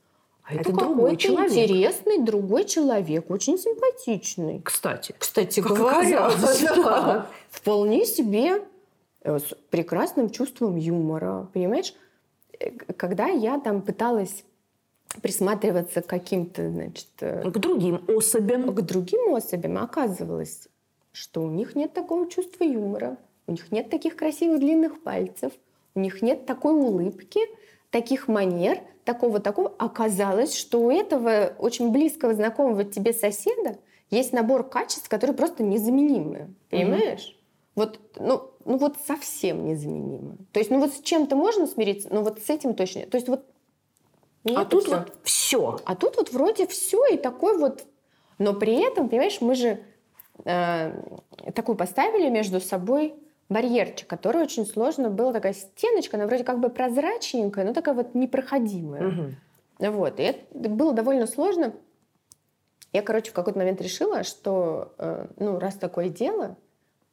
[SPEAKER 3] А это другой
[SPEAKER 4] какой-то
[SPEAKER 3] человек.
[SPEAKER 4] интересный другой человек, очень симпатичный.
[SPEAKER 3] Кстати.
[SPEAKER 4] Кстати
[SPEAKER 3] Как
[SPEAKER 4] говоря, да, вполне себе э, с прекрасным чувством юмора, понимаешь? Э, Когда я там пыталась присматриваться к каким-то, значит, э,
[SPEAKER 3] К другим особям.
[SPEAKER 4] к другим особям, оказывалось, что у них нет такого чувства юмора, у них нет таких красивых длинных пальцев, у них нет такой улыбки, таких манер, такого такого. Оказалось, что у этого очень близкого знакомого тебе соседа есть набор качеств, которые просто незаменимы. Понимаешь? Вот, ну, ну вот совсем незаменимы. То есть, ну вот с чем-то можно смириться, но вот с этим точно. То есть вот
[SPEAKER 3] А тут
[SPEAKER 4] всё.
[SPEAKER 3] вот все.
[SPEAKER 4] А тут вот вроде все и такой вот... Но при этом, понимаешь, мы же э, такую поставили между собой барьерчик, который очень сложно было, такая стеночка, она вроде как бы прозрачненькая, но такая вот непроходимая. Вот. И это было довольно сложно. Я, короче, в какой-то момент решила, что, э, ну, раз такое дело,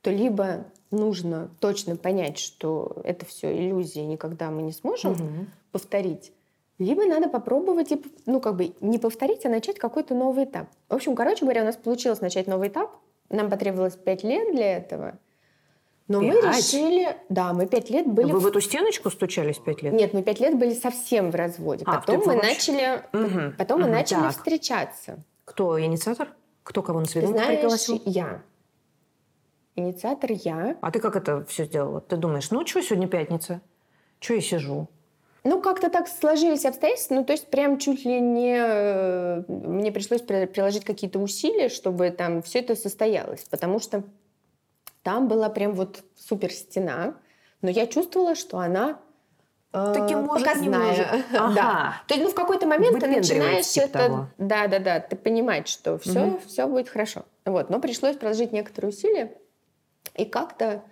[SPEAKER 4] то либо нужно точно понять, что это все иллюзия, никогда мы не сможем повторить, либо надо попробовать, и, ну, как бы не повторить, а начать какой-то новый этап. В общем, короче говоря, у нас получилось начать новый этап. Нам потребовалось пять лет для этого. Но мы
[SPEAKER 3] Пять?
[SPEAKER 4] решили... Да, мы пять лет были...
[SPEAKER 3] Вы
[SPEAKER 4] в-
[SPEAKER 3] в эту стеночку стучались пять лет?
[SPEAKER 4] Нет, мы пять лет были совсем в разводе.
[SPEAKER 3] А,
[SPEAKER 4] потом
[SPEAKER 3] ты
[SPEAKER 4] мы начали...
[SPEAKER 3] Мгм,
[SPEAKER 4] Потом мы
[SPEAKER 3] мгм,
[SPEAKER 4] начали
[SPEAKER 3] так.
[SPEAKER 4] встречаться.
[SPEAKER 3] Кто инициатор? Кто кого на
[SPEAKER 4] Ты
[SPEAKER 3] свидание
[SPEAKER 4] знаешь,
[SPEAKER 3] пригласил?
[SPEAKER 4] я. Инициатор я.
[SPEAKER 3] А ты как это все сделала? Ты думаешь, ну что, сегодня пятница? Что я сижу?
[SPEAKER 4] Ну, как-то так сложились обстоятельства. Ну, то есть прям чуть ли не... э, Мне пришлось при- приложить какие-то усилия, чтобы там все это состоялось. Потому что там была прям вот супер стена. Но я чувствовала, что она э,
[SPEAKER 3] Таки может
[SPEAKER 4] показная.
[SPEAKER 3] немножко.
[SPEAKER 4] Да.
[SPEAKER 3] Ага.
[SPEAKER 4] То есть, ну, в какой-то момент ты начинаешь
[SPEAKER 3] типа
[SPEAKER 4] это...
[SPEAKER 3] того.
[SPEAKER 4] Да, да, да. Ты понимаешь, что все,
[SPEAKER 3] Мгм.
[SPEAKER 4] все будет хорошо. Вот. Но пришлось приложить некоторые усилия. И как-то...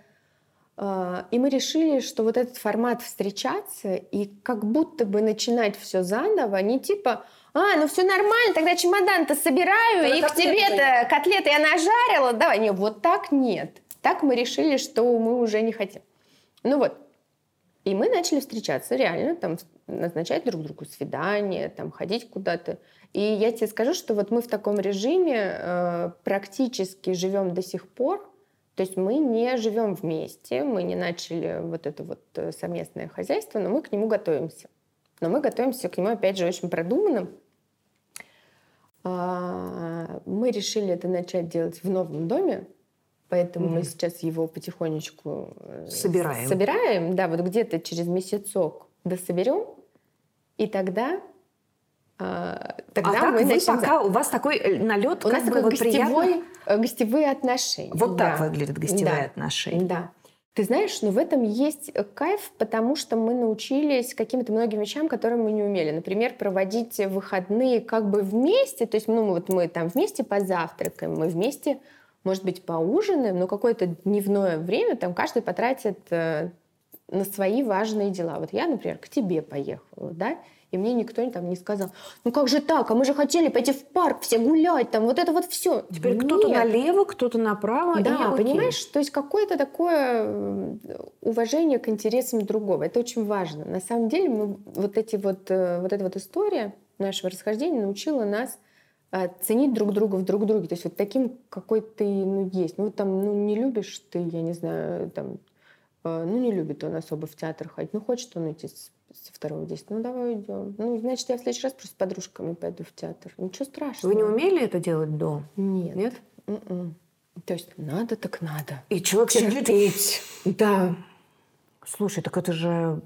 [SPEAKER 4] э, и мы решили, что вот этот формат встречаться и как будто бы начинать все заново, не типа, а, ну все нормально, тогда чемодан-то собираю,
[SPEAKER 3] Тогда
[SPEAKER 4] и к тебе-то котлеты я нажарила. Давай, не, вот так нет. Так мы решили, что мы уже не хотим. Ну вот. И мы начали встречаться реально, там, назначать друг другу свидания, там, ходить куда-то. И я тебе скажу, что вот мы в таком режиме э, практически живем до сих пор. То есть мы не живем вместе, мы не начали вот это вот э, совместное хозяйство, но мы к нему готовимся. Но мы готовимся к нему, опять же, очень продуманным. А, Мы решили это начать делать в новом доме, поэтому мы
[SPEAKER 3] Мгм.
[SPEAKER 4] сейчас его потихонечку э,
[SPEAKER 3] Собираем.
[SPEAKER 4] Собираем, да, вот где-то через месяцок дособерем, и тогда, а, тогда
[SPEAKER 3] а так
[SPEAKER 4] мы
[SPEAKER 3] вы
[SPEAKER 4] начнем...
[SPEAKER 3] пока, у вас такой э, налет,
[SPEAKER 4] У нас такой
[SPEAKER 3] вот приятно.
[SPEAKER 4] гостевой, э, гостевые отношения.
[SPEAKER 3] Вот так
[SPEAKER 4] да.
[SPEAKER 3] выглядят гостевые
[SPEAKER 4] Да.
[SPEAKER 3] отношения.
[SPEAKER 4] Да. Ты знаешь, но в этом есть кайф, потому что мы научились каким-то многим вещам, которые мы не умели. Например, проводить выходные как бы вместе. То есть, ну, вот мы там вместе позавтракаем, мы вместе, может быть, поужинаем, но какое-то дневное время там каждый потратит э, на свои важные дела. Вот я, например, к тебе поехала, да, и мне никто там не сказал, ну как же так, а мы же хотели пойти в парк все гулять, там вот это вот все.
[SPEAKER 3] Теперь кто-то налево, кто-то направо. и
[SPEAKER 4] Да,
[SPEAKER 3] окей.
[SPEAKER 4] понимаешь, то есть какое-то такое м, уважение к интересам другого. Это очень важно. На самом деле мы, вот, эти вот, э, вот эта вот история нашего расхождения научила нас э, ценить друг друга в друг друге. То есть вот таким, какой ты ну, есть. Ну, там, ну, не любишь ты, я не знаю, там, э, ну, не любит он особо в театр ходить. Ну, хочет он идти с- со второго действия. Ну, давай идем. Ну, значит, я в следующий раз просто с подружками пойду в театр. Ничего страшного.
[SPEAKER 3] Вы не умели это делать до?
[SPEAKER 4] Нет.
[SPEAKER 3] Нет?
[SPEAKER 4] М-м. То есть надо так надо.
[SPEAKER 3] И человек.
[SPEAKER 4] Терпеть. Да.
[SPEAKER 3] Слушай, так это же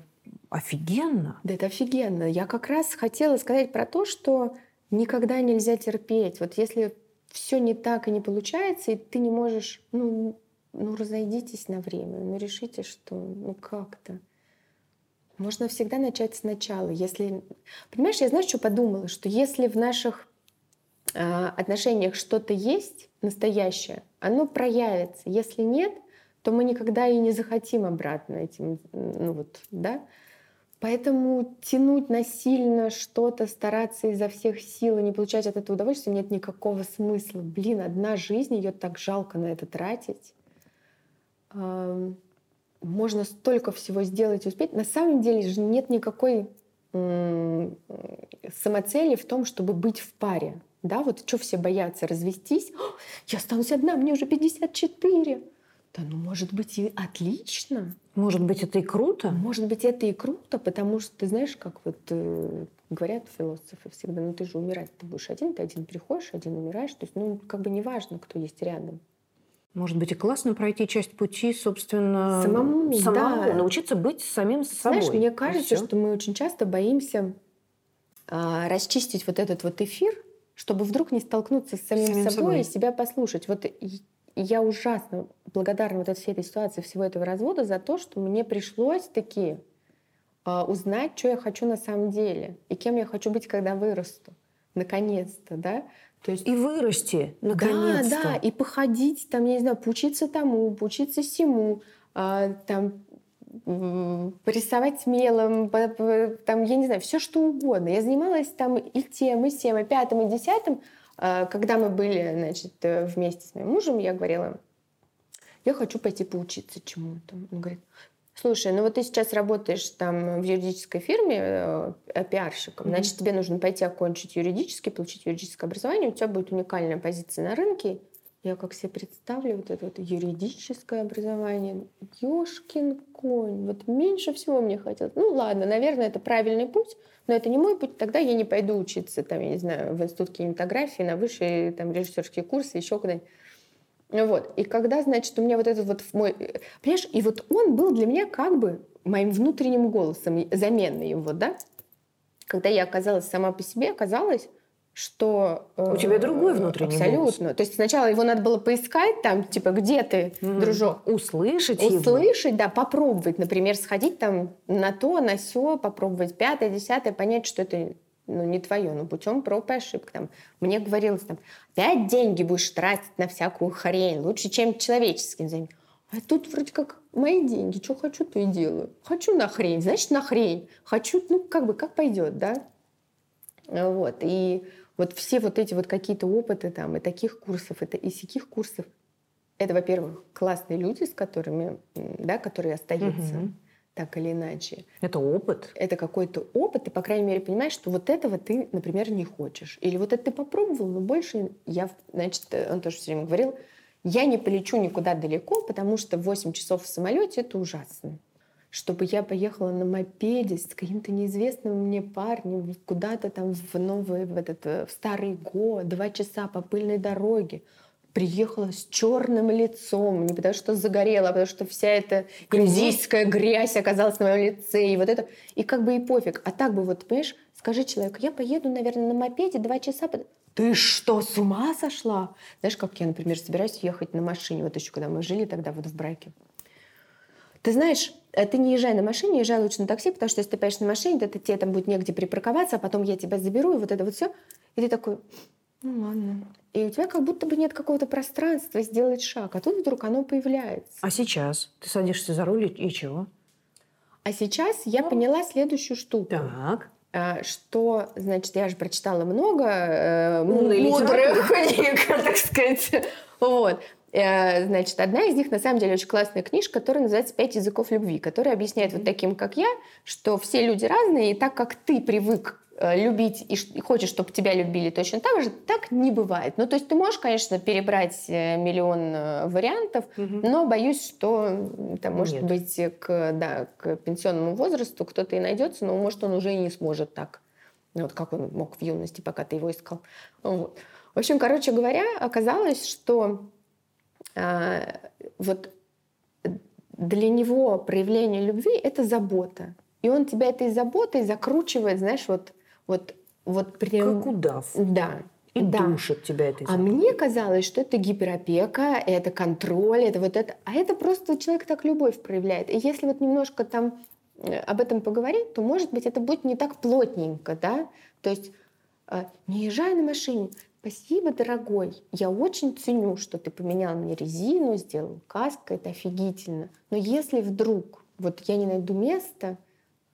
[SPEAKER 3] офигенно.
[SPEAKER 4] Да это офигенно. Я как раз хотела сказать про то, что никогда нельзя терпеть. Вот если все не так и не получается, и ты не можешь, ну, ну разойдитесь на время, ну решите, что, ну как-то. Можно всегда начать сначала. Если, понимаешь, я знаешь, что подумала, что если в наших э, отношениях что-то есть настоящее, оно проявится. Если нет, то мы никогда и не захотим обратно этим, ну вот, да. Поэтому тянуть насильно что-то, стараться изо всех сил и не получать от этого удовольствия нет никакого смысла. Блин, одна жизнь, ее так жалко на это тратить. Можно столько всего сделать и успеть. На самом деле же нет никакой самоцели в том, чтобы быть в паре. Да, вот что все боятся развестись. Я останусь одна, мне уже 54. Да, ну, может быть, и отлично.
[SPEAKER 3] Может быть, это и круто.
[SPEAKER 4] Может быть, это и круто, потому что, ты знаешь, как вот э, говорят философы всегда, ну ты же умирать ты будешь один, ты один приходишь, один умираешь. То есть, ну, как бы неважно, кто есть рядом.
[SPEAKER 3] Может быть, и классно пройти часть пути, собственно,
[SPEAKER 4] самому,
[SPEAKER 3] самому
[SPEAKER 4] да.
[SPEAKER 3] научиться быть самим собой.
[SPEAKER 4] Знаешь, мне кажется, что мы очень часто боимся а, расчистить вот этот вот эфир, чтобы вдруг не столкнуться с самим, самим собой, собой и себя послушать. Вот я ужасно благодарна вот от всей этой ситуации, всего этого развода за то, что мне пришлось таки э, узнать, что я хочу на самом деле и кем я хочу быть, когда вырасту. Наконец-то, да?
[SPEAKER 3] То есть и вырасти, наконец-то.
[SPEAKER 4] Да, да, и походить, там, я не знаю, поучиться тому, поучиться всему, э, там, порисовать мелом, там, я не знаю, все что угодно. Я занималась там и тем, и тем, и пятым, и десятым, а, когда мы были значит, э, вместе с моим мужем, я говорила, я хочу пойти поучиться чему-то. Он говорит, слушай, ну вот ты сейчас работаешь там в юридической фирме э, пиарщиком, mm-hmm. значит, тебе нужно пойти окончить юридический, получить юридическое образование, у тебя будет уникальная позиция на рынке. Я как себе представлю вот это вот юридическое образование. Ёшкин конь. Вот меньше всего мне хотелось. Ну ладно, наверное, это правильный путь, но это не мой путь, тогда я не пойду учиться, там, я не знаю, в институт кинематографии, на высшие там, режиссерские курсы, еще куда-нибудь. Вот. И когда, значит, у меня вот этот вот мой... Понимаешь, и вот он был для меня как бы моим внутренним голосом, заменой его, да? Когда я оказалась сама по себе, оказалось, что...
[SPEAKER 3] Э, У тебя другой внутренний
[SPEAKER 4] Абсолютно.
[SPEAKER 3] Голос.
[SPEAKER 4] То есть сначала его надо было поискать, там, типа, где ты, mm. дружок?
[SPEAKER 3] Услышать
[SPEAKER 4] Услышать, его. да, попробовать. Например, сходить там на то, на все, попробовать пятое, десятое, понять, что это ну, не твое, но путем проб и ошибок. Там, мне говорилось, там, опять деньги будешь тратить на всякую хрень, лучше, чем человеческим занятием. А тут вроде как мои деньги, что хочу, то и делаю. Хочу на хрень, значит, на хрень. Хочу, ну, как бы, как пойдет, да? Вот, и вот все вот эти вот какие-то опыты там и таких курсов, это и сяких курсов, это, во-первых, классные люди, с которыми, да, которые остаются. Угу так или иначе.
[SPEAKER 3] Это опыт.
[SPEAKER 4] Это какой-то опыт, ты, по крайней мере, понимаешь, что вот этого ты, например, не хочешь. Или вот это ты попробовал, но больше я, значит, он тоже все время говорил, я не полечу никуда далеко, потому что 8 часов в самолете — это ужасно чтобы я поехала на мопеде с каким-то неизвестным мне парнем куда-то там в новый, в этот в старый год, два часа по пыльной дороге. Приехала с черным лицом, не потому что загорела, а потому что вся эта индийская грязь оказалась на моем лице, и вот это, и как бы и пофиг. А так бы вот, понимаешь, скажи человеку, я поеду, наверное, на мопеде два часа, ты что, с ума сошла? Знаешь, как я, например, собираюсь ехать на машине, вот еще когда мы жили тогда вот в браке. Ты знаешь, э, ты не езжай на машине, езжай лучше на такси, потому что если ты поедешь на машине, то тебе там будет негде припарковаться, а потом я тебя заберу, и вот это вот все. И ты такой, ну ладно. И у тебя как будто бы нет какого-то пространства сделать шаг, а тут вдруг оно появляется.
[SPEAKER 3] А сейчас? Ты садишься за руль и чего?
[SPEAKER 4] А сейчас я поняла следующую штуку.
[SPEAKER 3] Так
[SPEAKER 4] а, что, значит, я же прочитала много э, мудрых книг, так сказать. Вот. Э, значит, одна из них, на самом деле, очень классная книжка, которая называется «Пять языков любви», которая объясняет вот таким, как я, что все люди разные, и так как ты привык э, любить и хочешь, чтобы тебя любили точно так же, так не бывает. Ну, то есть ты можешь, конечно, перебрать э, миллион вариантов, угу. но боюсь, что там, может Нет. быть, к, да, к пенсионному возрасту кто-то и найдется, но, может, он уже и не сможет так. Вот как он мог в юности, пока ты его искал. Вот. В общем, короче говоря, оказалось, что вот для него проявление любви — это забота. И он тебя этой заботой закручивает, знаешь, вот, вот, вот
[SPEAKER 3] прям... Как удав.
[SPEAKER 4] Да.
[SPEAKER 3] И
[SPEAKER 4] да.
[SPEAKER 3] душит тебя этой
[SPEAKER 4] заботой. А мне казалось, что это гиперопека, это контроль, это вот это. А это просто человек так любовь проявляет. И если вот немножко там э, об этом поговорить, то, может быть, это будет не так плотненько, да? То есть э, не езжай на машине, спасибо, дорогой, я очень ценю, что ты поменял мне резину, сделал каско, это офигительно. Но если вдруг вот я не найду места,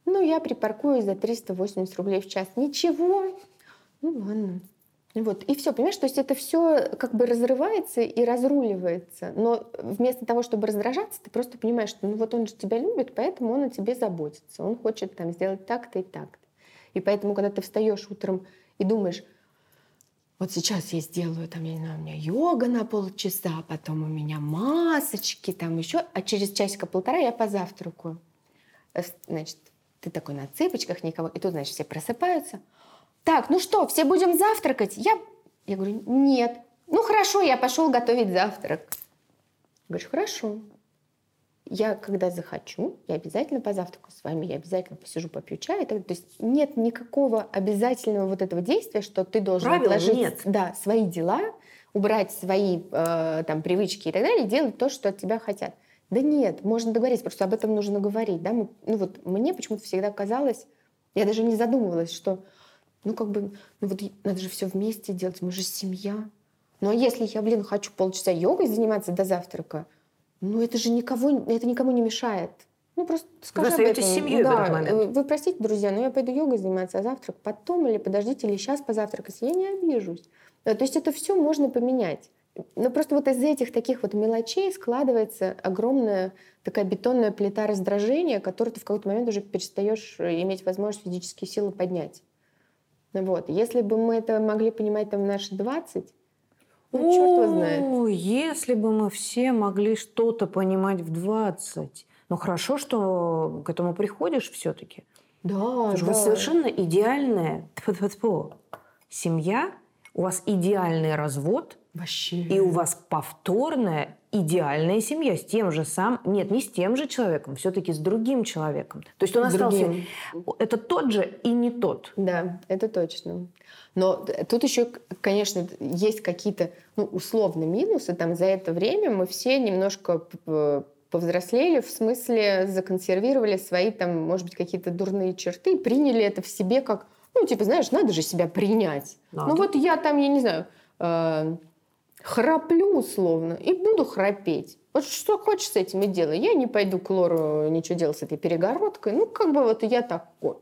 [SPEAKER 4] ну, я припаркую за 380 рублей в час. Ничего. Ну, ладно. Вот. И все, понимаешь, то есть это все как бы разрывается и разруливается. Но вместо того, чтобы раздражаться, ты просто понимаешь, что ну вот он же тебя любит, поэтому он о тебе заботится. Он хочет там сделать так-то и так-то. И поэтому, когда ты встаешь утром и думаешь, вот сейчас я сделаю, там, я не знаю, у меня йога на полчаса, потом у меня масочки, там еще, а через часика-полтора я позавтракаю. Э, значит, ты такой на цыпочках, никого, и тут, значит, все просыпаются. Так, ну что, все будем завтракать? Я, я говорю, нет. Ну хорошо, я пошел готовить завтрак. Говоришь, хорошо я когда захочу, я обязательно позавтракаю с вами, я обязательно посижу, попью чай. То есть нет никакого обязательного вот этого действия, что ты должен
[SPEAKER 3] Правила
[SPEAKER 4] отложить
[SPEAKER 3] нет.
[SPEAKER 4] Да, свои дела, убрать свои э, там привычки и так далее, и делать то, что от тебя хотят. Да нет, можно договориться, просто об этом нужно говорить. Да? Мы, ну вот мне почему-то всегда казалось, я даже не задумывалась, что ну как бы, ну вот надо же все вместе делать, мы же семья. Ну а если я, блин, хочу полчаса йогой заниматься до завтрака, ну это же никого, это никому не мешает. Ну просто скажи
[SPEAKER 3] Вы
[SPEAKER 4] об этом.
[SPEAKER 3] остаетесь семьей в
[SPEAKER 4] да,
[SPEAKER 3] этот момент.
[SPEAKER 4] э, Вы простите, друзья, но я пойду йогой заниматься, а завтрак потом или подождите, или сейчас позавтракать. Я не обижусь. Да, То есть это все можно поменять. Но просто вот из этих таких вот мелочей складывается огромная такая бетонная плита раздражения, которую ты в какой-то момент уже перестаешь э, иметь возможность физические силы поднять. Вот. Если бы мы это могли понимать там в наши 20, ну, черт его знает.
[SPEAKER 3] О, если бы мы все могли что-то понимать в 20. Ну, хорошо, что к этому приходишь все-таки.
[SPEAKER 4] Да,
[SPEAKER 3] Потому
[SPEAKER 4] да.
[SPEAKER 3] вас совершенно идеальная тьфу-тьфу-тьфу, семья, у вас идеальный развод,
[SPEAKER 4] Вообще.
[SPEAKER 3] и у вас повторная идеальная семья с тем же сам нет не с тем же человеком все-таки с другим человеком то есть он остался
[SPEAKER 4] другим.
[SPEAKER 3] это тот же и не тот
[SPEAKER 4] Да, это точно. Но тут еще, конечно, есть какие-то, ну, условно минусы. Там за это время мы все немножко повзрослели, в смысле законсервировали свои там, может быть, какие-то дурные черты, приняли это в себе как, ну, типа, знаешь, надо же себя принять.
[SPEAKER 3] Надо.
[SPEAKER 4] Ну вот я там, я не знаю, э, храплю условно и буду храпеть. Вот что хочешь с этим и делай. Я не пойду к Лору ничего делать с этой перегородкой. Ну, как бы вот я такой.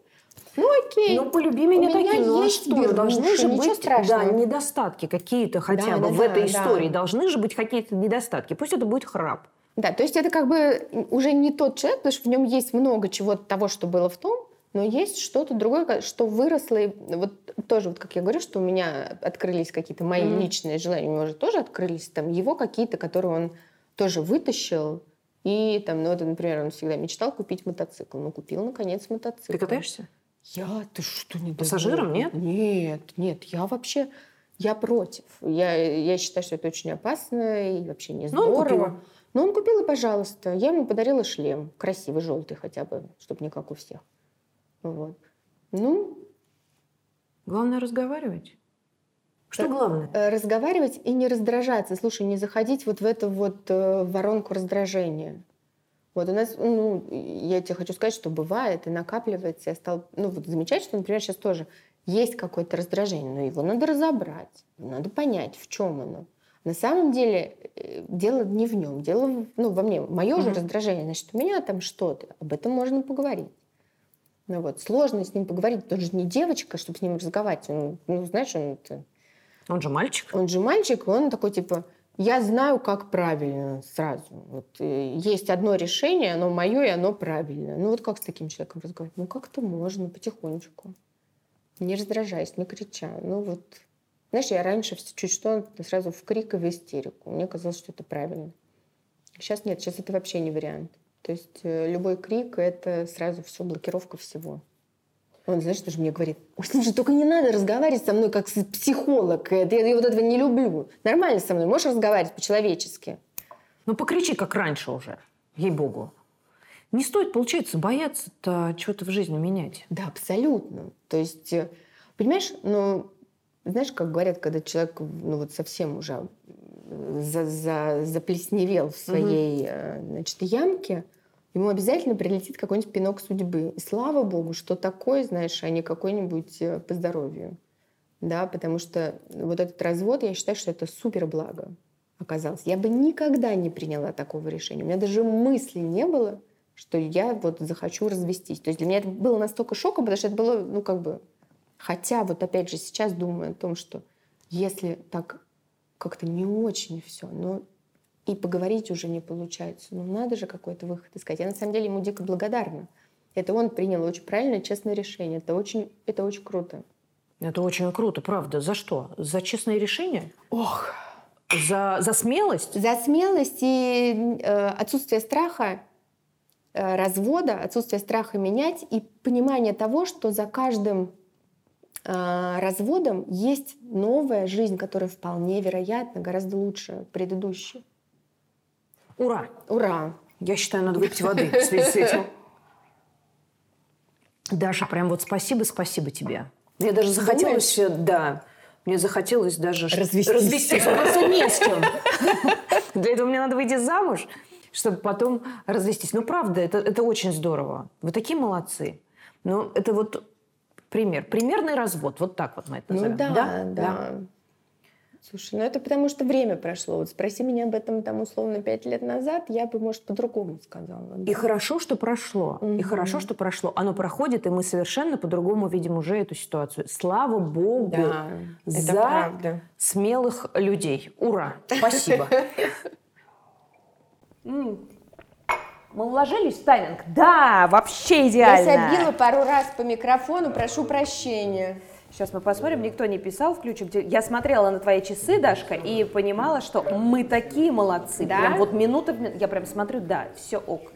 [SPEAKER 4] Ну, окей.
[SPEAKER 3] Ну, полюби меня
[SPEAKER 4] У меня
[SPEAKER 3] таким. Ну, а
[SPEAKER 4] есть
[SPEAKER 3] что?
[SPEAKER 4] беруши,
[SPEAKER 3] должны же быть
[SPEAKER 4] страшного.
[SPEAKER 3] да, недостатки какие-то хотя
[SPEAKER 4] Да,
[SPEAKER 3] бы
[SPEAKER 4] да,
[SPEAKER 3] в
[SPEAKER 4] да,
[SPEAKER 3] этой
[SPEAKER 4] да.
[SPEAKER 3] истории. Должны же быть какие-то недостатки. Пусть это будет храп.
[SPEAKER 4] Да, то есть это как бы уже не тот человек, потому что в нем есть много чего того, что было в том, но есть что-то другое, что выросло. И вот тоже, вот как я говорю, что у меня открылись какие-то мои
[SPEAKER 3] Мгм.
[SPEAKER 4] личные желания, у него же тоже открылись там его какие-то, которые он тоже вытащил. И там, ну, вот, например, он всегда мечтал купить мотоцикл. Ну, купил, наконец, мотоцикл.
[SPEAKER 3] Ты катаешься?
[SPEAKER 4] Я? Ты что, не
[SPEAKER 3] Пассажиром, нет?
[SPEAKER 4] Нет, нет, я вообще... Я против. Я, я считаю, что это очень опасно и вообще не
[SPEAKER 3] Ну, он
[SPEAKER 4] здорово.
[SPEAKER 3] купил.
[SPEAKER 4] Ну, он купил, и пожалуйста. Я ему подарила шлем. Красивый, желтый хотя бы, чтобы не как у всех. Вот. Ну,
[SPEAKER 3] Главное разговаривать. Что
[SPEAKER 4] Да.
[SPEAKER 3] главное?
[SPEAKER 4] э, разговаривать и не раздражаться. Слушай, не заходить вот в эту вот э, воронку раздражения. Вот у нас, ну, я тебе хочу сказать, что бывает и накапливается. Я стал, ну, вот замечать, что, например, сейчас тоже есть какое-то раздражение, но его надо разобрать, надо понять, в чем оно. На самом деле э, дело не в нем, дело ну, во мне. Мое же
[SPEAKER 3] Мгм.
[SPEAKER 4] раздражение, значит, у меня там что-то. Об этом можно поговорить. Ну вот, сложно с ним поговорить. Он же не девочка, чтобы с ним разговаривать. Он, ну, знаешь, он это-
[SPEAKER 3] Он же мальчик.
[SPEAKER 4] он же мальчик, и он такой типа, я знаю, как правильно сразу. Вот, э, есть одно решение, оно мое, и оно правильное. Ну вот как с таким человеком разговаривать? Ну как-то можно, потихонечку. Не раздражаясь, не крича. Ну вот. Знаешь, я раньше чуть что сразу в крик и в истерику. Мне казалось, что это правильно. Сейчас нет, сейчас это вообще не вариант. То есть э, любой крик — это сразу все, блокировка всего. Он, знаешь, даже мне говорит, ой, слушай, только не надо разговаривать со мной как с психолог. Это- Я, я вот этого не люблю. Нормально со мной, можешь разговаривать по-человечески.
[SPEAKER 3] Ну, покричи, как раньше уже. Ей-богу. Не стоит, получается, бояться-то чего-то в жизни менять.
[SPEAKER 4] Да, абсолютно. То есть, э, понимаешь, ну, знаешь, как говорят, когда человек, ну, вот совсем уже э, за, за- заплесневел в своей, э, значит, ямке, ему обязательно прилетит какой-нибудь пинок судьбы. И слава богу, что такое, знаешь, а не какой-нибудь э, по здоровью. да, потому что вот этот развод, я считаю, что это супер благо оказалось. Я бы никогда не приняла такого решения. У меня даже мысли не было, что я вот захочу развестись. То есть для меня это было настолько шоком, потому что это было, ну, как бы... Хотя вот опять же сейчас думаю о том, что если так как-то не очень все, но и поговорить уже не получается. Ну, надо же какой-то выход искать. Я на самом деле ему дико благодарна. Это он принял очень правильное, честное решение. Это очень, это очень круто.
[SPEAKER 3] Это очень круто, правда. За что? За честное решение?
[SPEAKER 4] Ох!
[SPEAKER 3] За, за смелость?
[SPEAKER 4] За смелость и э, отсутствие страха э, развода, отсутствие страха менять и понимание того, что за каждым э, разводом есть новая жизнь, которая вполне вероятно гораздо лучше предыдущей.
[SPEAKER 3] Ура!
[SPEAKER 4] Ура!
[SPEAKER 3] Я считаю, надо выпить воды в связи с этим. Даша, прям вот спасибо, спасибо тебе. Мне даже захотелось, Думаешь? да, мне захотелось даже
[SPEAKER 4] развестись.
[SPEAKER 3] развестись. Просто не с чем. Для этого мне надо выйти замуж, чтобы потом развестись. Ну, правда, это, это очень здорово. Вы такие молодцы. Ну, это вот пример. Примерный развод. Вот так вот мы это назовем.
[SPEAKER 4] Ну, да, да. да. Слушай, ну это потому что время прошло. Вот спроси меня об этом там условно пять лет назад, я бы, может, по-другому сказала.
[SPEAKER 3] Да? И хорошо, что прошло. Угу. И хорошо, что прошло. Оно проходит, и мы совершенно по-другому видим уже эту ситуацию. Слава Богу
[SPEAKER 4] да,
[SPEAKER 3] за правда. смелых людей. Ура! Спасибо. Мы уложились в тайминг? Да, вообще идеально.
[SPEAKER 4] Я забила пару раз по микрофону, прошу прощения.
[SPEAKER 3] Сейчас мы посмотрим, никто не писал, включим. Я смотрела на твои часы, Дашка, и понимала, что мы такие молодцы. Да? Прям вот минута я прям смотрю, да, все ок.